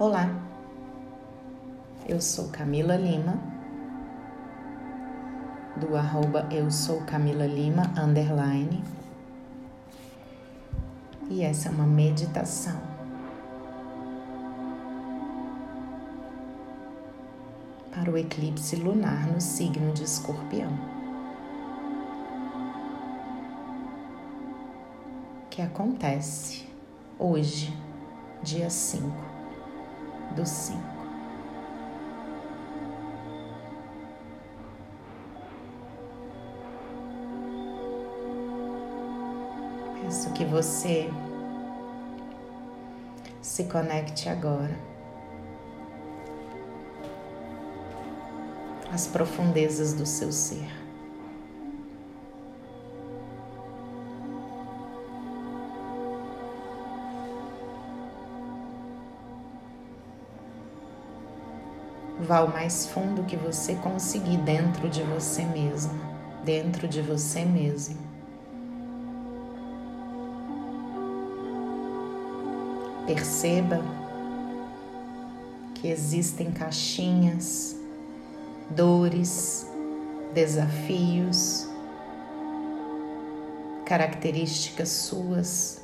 Olá, eu sou Camila Lima, do arroba eu sou Camila Lima, underline, e essa é uma meditação. Para o eclipse lunar no signo de Escorpião, que acontece hoje, dia 5 do cinco. Peço que você se conecte agora às profundezas do seu ser. Vá ao mais fundo que você conseguir dentro de você mesmo, dentro de você mesmo. Perceba que existem caixinhas, dores, desafios, características suas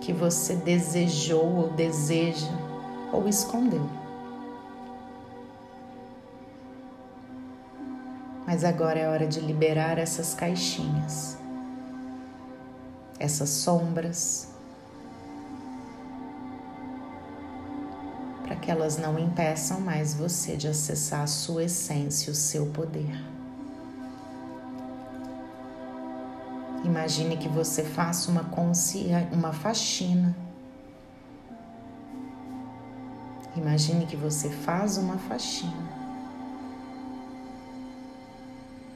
que você desejou ou deseja ou escondeu. Mas agora é hora de liberar essas caixinhas, essas sombras, para que elas não impeçam mais você de acessar a sua essência, o seu poder. Imagine que você faça uma, uma faxina. Imagine que você faz uma faxina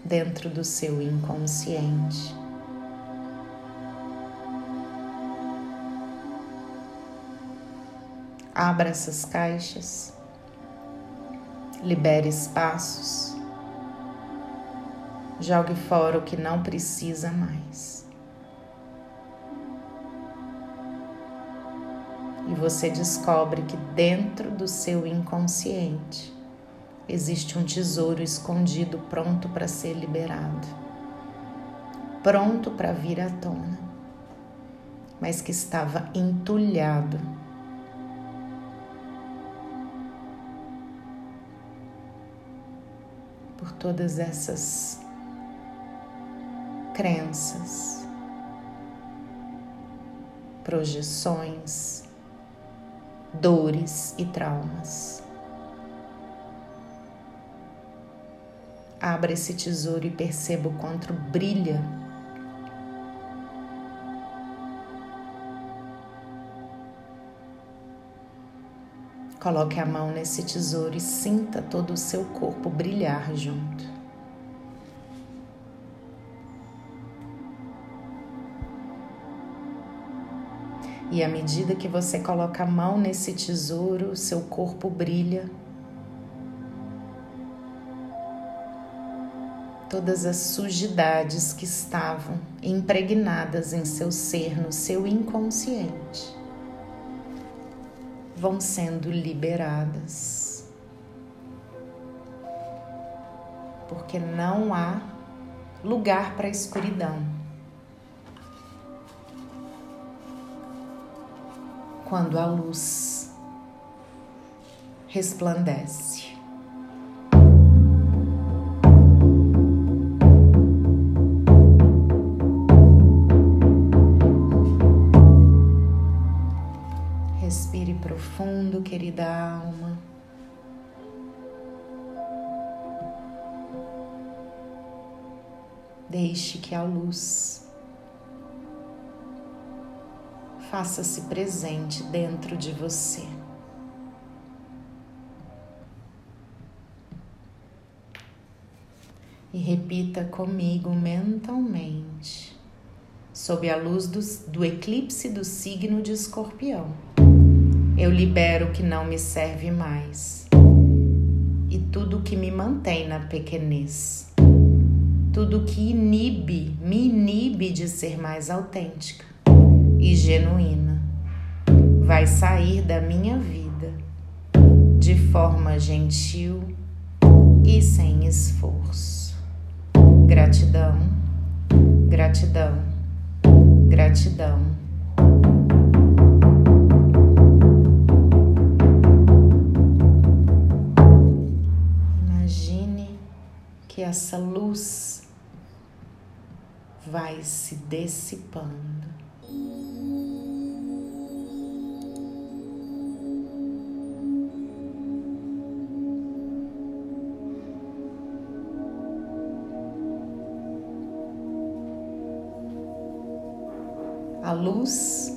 dentro do seu inconsciente. Abra essas caixas, libere espaços, jogue fora o que não precisa mais. E você descobre que dentro do seu inconsciente existe um tesouro escondido pronto para ser liberado, pronto para vir à tona, mas que estava entulhado. Por todas essas crenças, projeções, dores e traumas. Abra esse tesouro e perceba o quanto brilha. Coloque a mão nesse tesouro e sinta todo o seu corpo brilhar junto. E à medida que você coloca a mão nesse tesouro, seu corpo brilha todas as sujidades que estavam impregnadas em seu ser, no seu inconsciente, vão sendo liberadas. Porque não há lugar para a escuridão. Quando a luz resplandece. Faça-se presente dentro de você. E repita comigo mentalmente, sob a luz do, do eclipse do signo de Escorpião. Eu libero o que não me serve mais e tudo que me mantém na pequenez, tudo que inibe, me inibe de ser mais autêntica e genuína, vai sair da minha vida de forma gentil e sem esforço. Gratidão, gratidão, gratidão. Imagine que essa luz vai se dissipando. Luz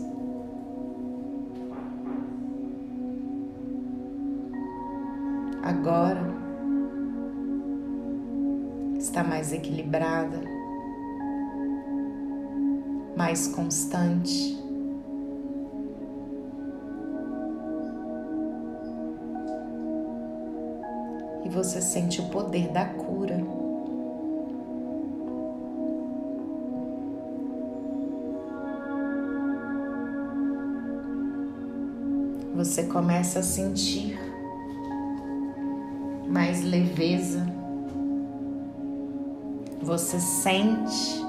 agora está mais equilibrada mais constante. E você sente o poder da cura. Você começa a sentir mais leveza. Você sente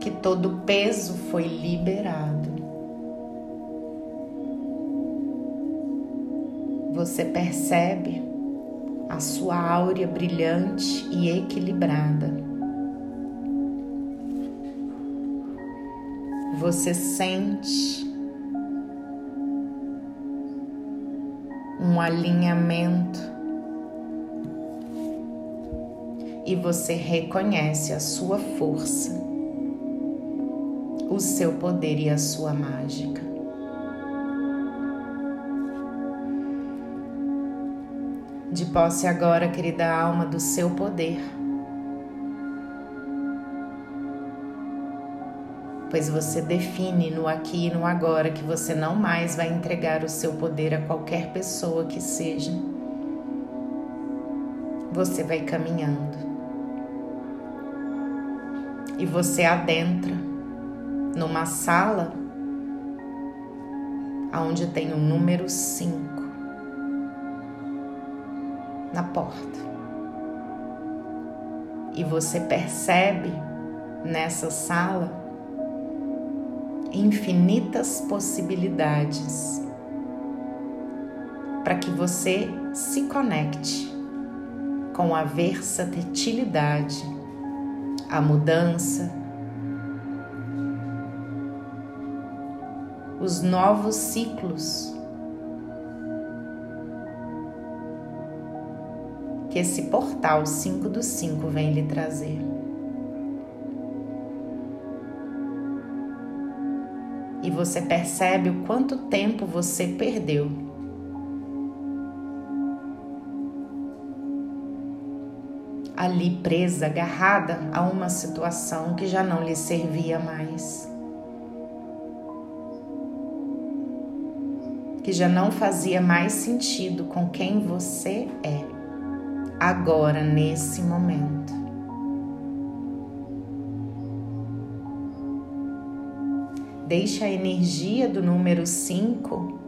que todo o peso foi liberado. Você percebe a sua áurea brilhante e equilibrada. Você sente um alinhamento e você reconhece a sua força o seu poder e a sua mágica. De posse agora, querida alma, do seu poder. Pois você define no aqui e no agora que você não mais vai entregar o seu poder a qualquer pessoa que seja. Você vai caminhando. E você adentra numa sala onde tem o número 5 na porta. E você percebe nessa sala infinitas possibilidades para que você se conecte com a versatilidade, a mudança, os novos ciclos que esse portal 5 do 5 vem lhe trazer. E você percebe o quanto tempo você perdeu. Ali presa, agarrada a uma situação que já não lhe servia mais. que já não fazia mais sentido com quem você é, agora, nesse momento. Deixe a energia do número 5,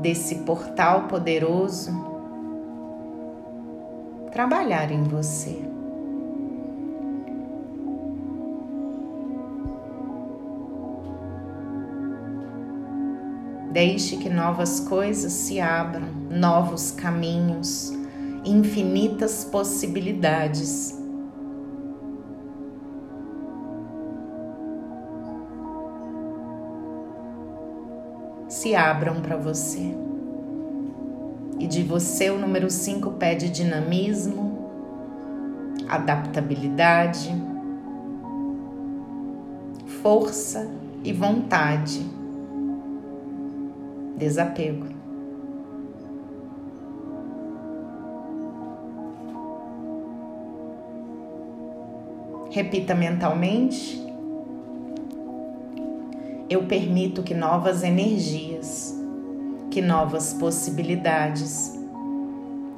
desse portal poderoso, trabalhar em você. Deixe que novas coisas se abram, novos caminhos, infinitas possibilidades. Se abram para você. E de você o número 5 pede dinamismo, adaptabilidade, força e vontade desapego. Repita mentalmente. Eu permito que novas energias, que novas possibilidades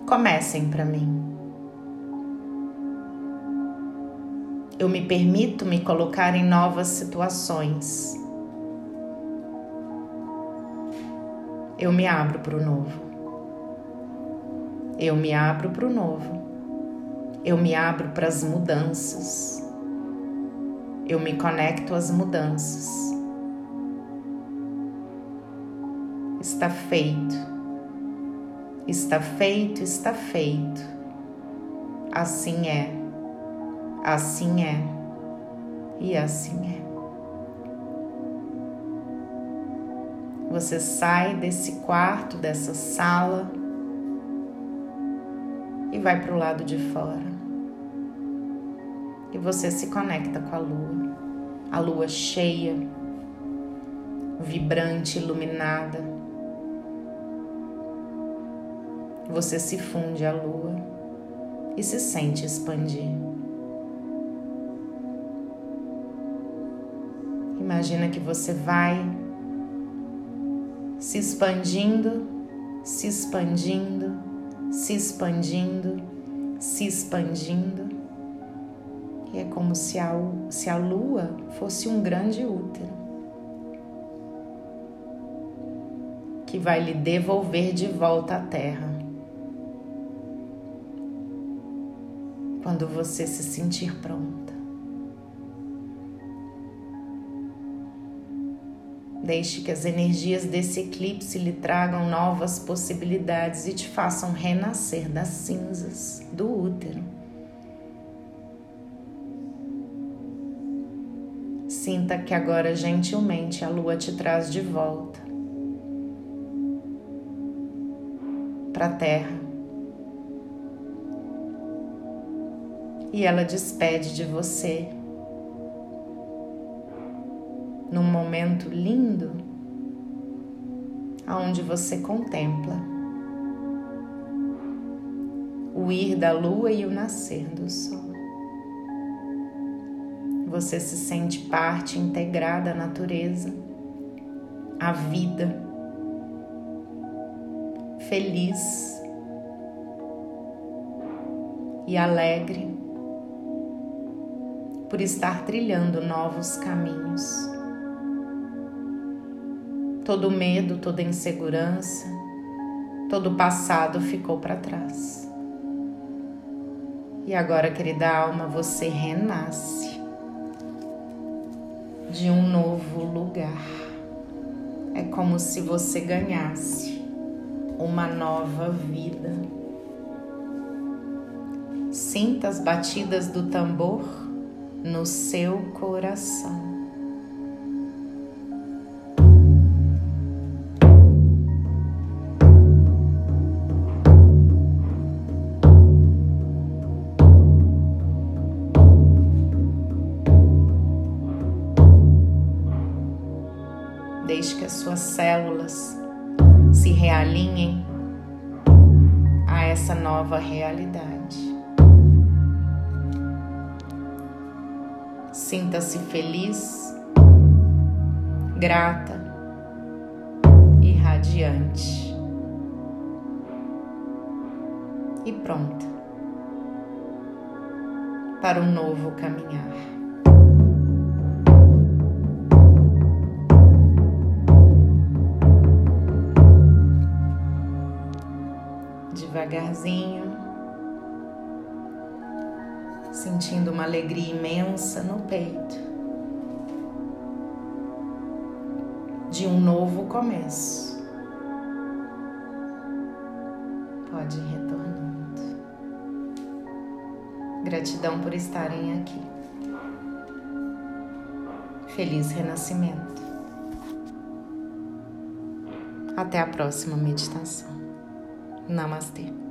comecem para mim. Eu me permito me colocar em novas situações Eu me abro para o novo. Eu me abro para o novo. Eu me abro para as mudanças. Eu me conecto às mudanças. Está feito. Está feito, está feito. Assim é. Assim é. E assim é. Você sai desse quarto, dessa sala e vai para o lado de fora e você se conecta com a lua. A lua cheia, vibrante, iluminada. Você se funde à lua e se sente expandir. Imagina que você vai se expandindo, se expandindo, se expandindo, se expandindo e é como se a, se a lua fosse um grande útero que vai lhe devolver de volta à terra. Quando você se sentir pronta. Deixe que as energias desse eclipse lhe tragam novas possibilidades e te façam renascer das cinzas do útero. Sinta que agora gentilmente a lua te traz de volta para a terra. E ela despede de você. Num momento lindo aonde você contempla o ir da lua e o nascer do sol. Você se sente parte integrada à natureza, à vida, feliz e alegre por estar trilhando novos caminhos. Todo medo, toda insegurança, todo passado ficou para trás. E agora, querida alma, você renasce de um novo lugar. É como se você ganhasse uma nova vida. Sinta as batidas do tambor no seu coração. Deixe que as suas células se realinhem a essa nova realidade. Sinta-se feliz, grata e radiante. E pronta para um novo caminhar. devagarzinho, sentindo uma alegria imensa no peito de um novo começo. Pode ir retornando. Gratidão por estarem aqui. Feliz renascimento. Até a próxima meditação. Namastê.